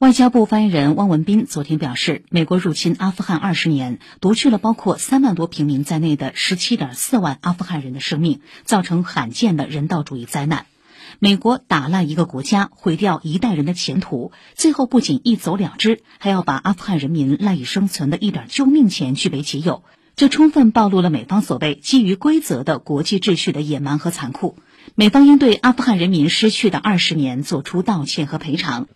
外交部发言人汪文斌昨天表示美国入侵阿富汗二十年夺去了包括三万多平民在内的十七点四万阿富汗人的生命造成罕见的人道主义灾难。美国打烂一个国家毁掉一代人的前途最后不仅一走了之还要把阿富汗人民赖以生存的一点救命钱据为己有。这充分暴露了美方所谓基于规则的国际秩序的野蛮和残酷。美方应对阿富汗人民失去的二十年做出道歉和赔偿。